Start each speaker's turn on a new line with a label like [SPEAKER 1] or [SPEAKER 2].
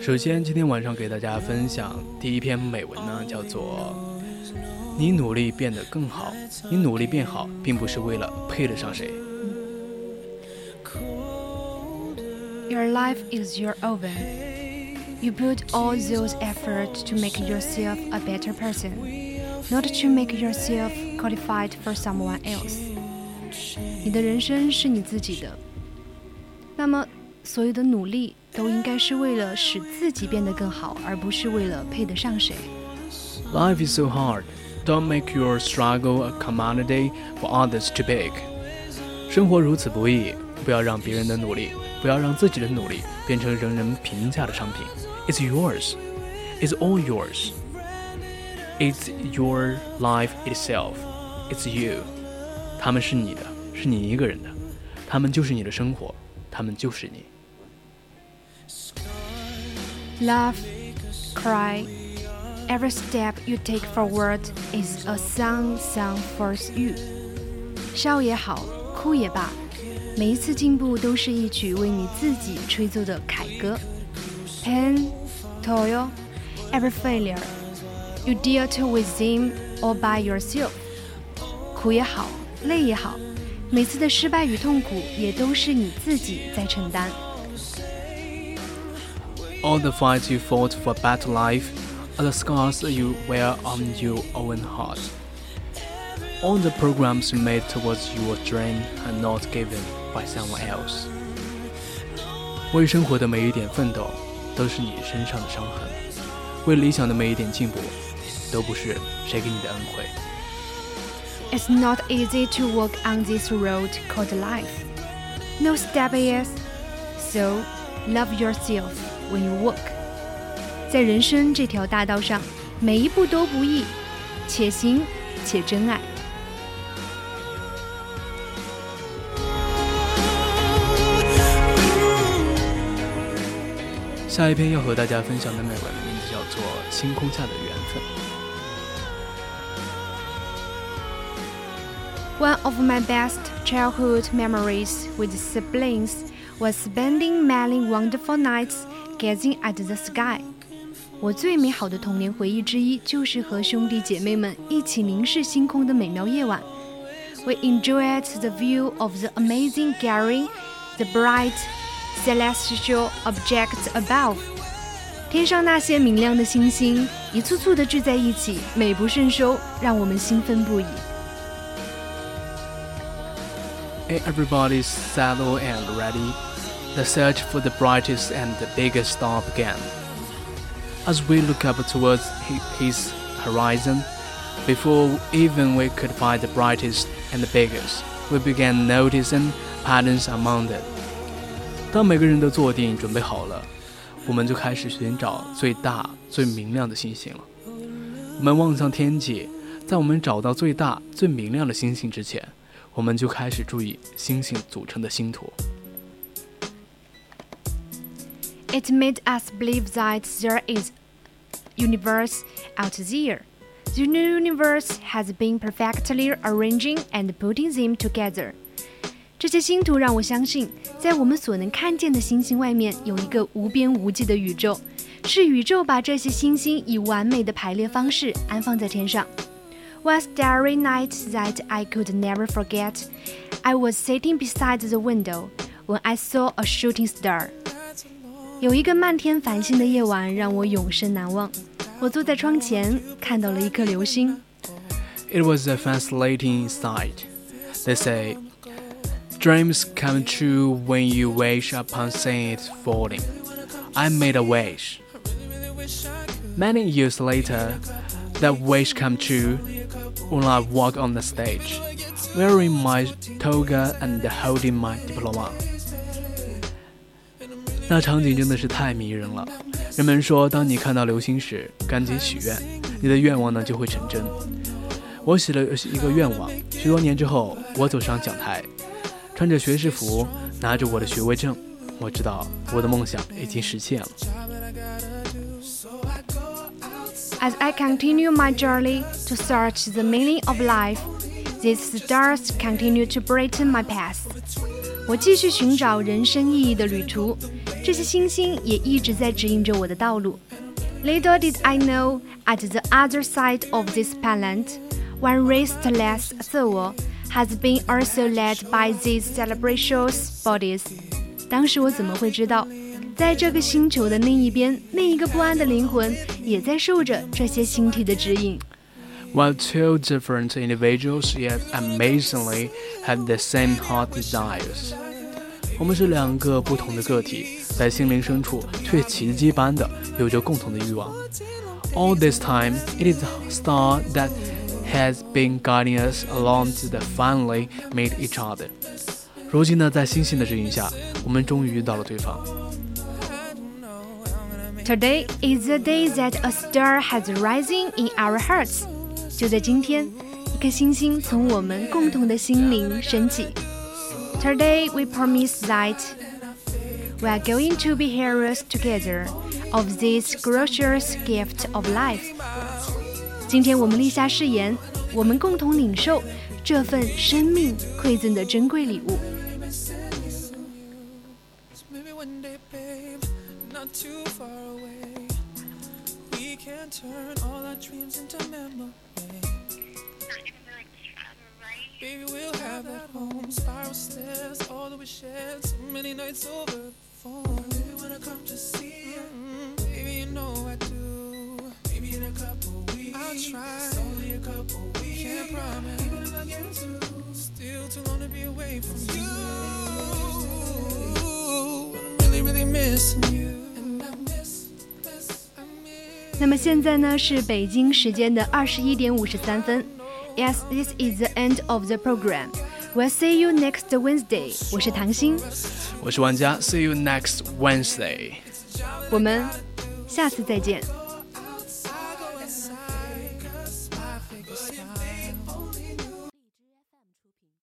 [SPEAKER 1] 首先，今天晚上给大家分享第一篇美文呢，叫做“你努力变得更好，你努力变好，并不是为了配得上谁。”
[SPEAKER 2] Your life is your oven. You put all those efforts to make yourself a better person, not to make yourself qualified for someone else. 你的人生是你自己的，那么所有的努力。都应该是为了使自己变得更好，而不是为了配得上谁。
[SPEAKER 1] Life is so hard. Don't make your struggle a commodity for others to beg. 生活如此不易，不要让别人的努力，不要让自己的努力变成人人评价的商品。It's yours. It's all yours. It's your life itself. It's you. 他们是你的，是你一个人的，他们就是你的生活，他们就是你。
[SPEAKER 2] Laugh, cry. Every step you take forward is a song sung for you. 笑也好，哭也罢，每一次进步都是一曲为你自己吹奏的凯歌。Pain, toil, every failure you deal to with them all by yourself. 苦也好， 累也好，每次的失败与痛苦也都是你自己在承担。
[SPEAKER 1] all the fights you fought for a better life are the scars you wear on your own heart. All the programs you made towards your dream are not given by someone else. 为生活的每一点奋斗，都是你身上的伤痕；为理想的每一点进步，都不是谁给你的恩惠。
[SPEAKER 2] It's not easy to walk on this road called life. No step is. So, love yourself. When you walk，在人生这条大道上，每一步都不易，且行且珍爱。
[SPEAKER 1] 下一篇要和大家分享的美文名字叫做《星空下的缘分》。
[SPEAKER 2] One of my best childhood memories with siblings was spending many wonderful nights Gazing at the sky，我最美好的童年回忆之一就是和兄弟姐妹们一起凝视星空的美妙夜晚。We enjoyed the view of the amazing glaring, the bright celestial objects above。天上那些明亮的星星一簇簇的聚在一起，美不胜收，让我们兴奋不已。
[SPEAKER 1] Everybody's settled and ready. The search for the brightest and the biggest star began. As we look up towards his horizon, before even we could find the brightest and the biggest, we began noticing patterns among them. 当每个人都坐定准备好了，我们就开始寻找最大、最明亮的星星了。我们望向天际，在我们找到最大、最明亮的星星之前， 我们就开始注意星星组成的星图。
[SPEAKER 2] It made us believe that there is universe out there. The universe has been perfectly arranging and putting them together. 这些星图让我相信，在我们所能看见的星星外面有一个无边无际的宇宙，是宇宙把这些星星以完美的排列方式安放在天上。 One starry night that I could never forget, I was sitting beside the window when I saw a shooting star. 有一个漫天繁星的夜晚让我永生难忘。我坐在窗前，看到了一颗流星。
[SPEAKER 1] It was a fascinating sight. They say Dreams come true when you wish upon seeing it falling. I made a wish. Many years later, that wish come true when I walk on the stage, wearing my toga and holding my diploma. 那场景真的是太迷人了。人们说，当你看到流星时，赶紧许愿，你的愿望呢就会成真。我许了一个愿望，许多年之后，我走上讲台，穿着学士服，拿着我的学位证，我知道我的梦想已经实现了。
[SPEAKER 2] As I continue my journey to search the meaning of life, these stars continue to brighten my path. 我继续寻找人生意义的旅途，这些星星也一直在指引着我的道路。Little did I know, at the other side of this planet, one restless soul has been also led by these celebrations bodies. 当时我怎么会知道， 在这个星球的另一边，另一个不安的灵魂也在受着这些星体的指引。
[SPEAKER 1] While two different individuals yet amazingly had the same heart desires，我们是两个不同的个体，在心灵深处却奇迹般的有着共同的欲望。All this time, it is the star that has been guiding us along to the finally meet each other。如今呢，在星星的指引下，我们终于遇到了对方。
[SPEAKER 2] Today is the day that a star has rising in our hearts。就在今天，一颗星星从我们共同的心灵升起。Today we promise that we are going to be heroes together of this gracious gift of life。今天我们立下誓言，我们共同领受这份生命馈赠的珍贵礼物。 turn all our dreams into memories. Baby, we'll have that home, spiral stairs, all that we shared, so many nights over the phone. Baby, when I come to see you, mm-hmm. baby, you know I do. Maybe in a couple weeks, I'll try. It's only a couple weeks, can't promise. Even if I get to, still too long to be away from you. I'm really, really missing you. 那么现在呢是北京时间的二十一点五十三分。Yes, this is the end of the program. We'll see you next Wednesday. 我是唐鑫，
[SPEAKER 1] 我是玩家。See you next Wednesday.
[SPEAKER 2] 我们下次再见。